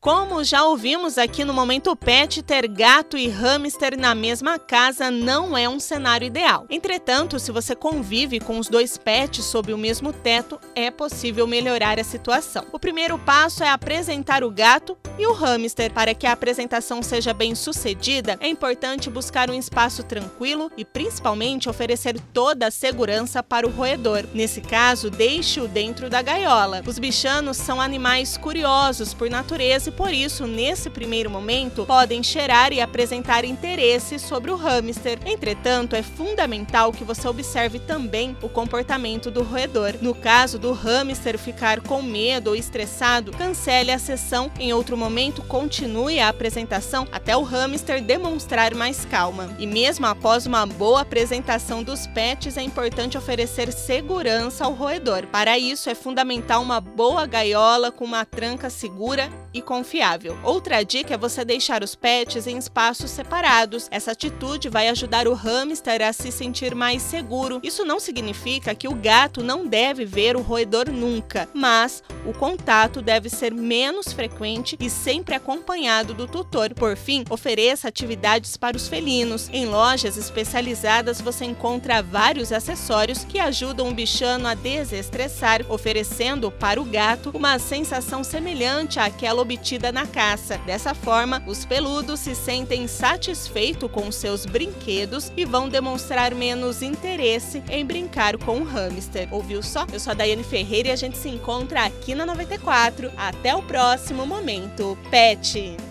Como já ouvimos aqui no Momento Pet, ter gato e hamster na mesma casa não é um cenário ideal. Entretanto, se você convive com os dois pets sob o mesmo teto, é possível melhorar a situação. O primeiro passo é apresentar o gato e o hamster. Para que a apresentação seja bem sucedida, é importante buscar um espaço tranquilo e principalmente oferecer toda a segurança para o roedor. Nesse caso, deixe-o dentro da gaiola. Os bichanos são animais curiosos por natureza e por isso, nesse primeiro momento, podem cheirar e apresentar interesse sobre o hamster. Entretanto, é fundamental que você observe também o comportamento do roedor. No caso do hamster ficar com medo ou estressado, cancele a sessão. Em outro momento, continue a apresentação até o hamster demonstrar mais calma. E mesmo após uma boa apresentação dos pets, é importante oferecer segurança ao roedor. Para isso, é fundamental uma boa gaiola com uma tranca segura e confiável. Outra dica é você deixar os pets em espaços separados. Essa atitude vai ajudar o hamster a se sentir mais seguro. Isso não significa que o gato não deve ver o roedor nunca, mas o contato deve ser menos frequente e sempre acompanhado do tutor. Por fim, ofereça atividades para os felinos. Em lojas especializadas você encontra vários acessórios que ajudam o bichano a desestressar, oferecendo para o gato uma sensação semelhante àquela obtida na caça. Dessa forma, os peludos se sentem satisfeitos com seus brinquedos e vão demonstrar menos interesse em brincar com o hamster. Ouviu só? Eu sou a Daiane Ferreira e a gente se encontra aqui na 94. Até o próximo momento. Pet!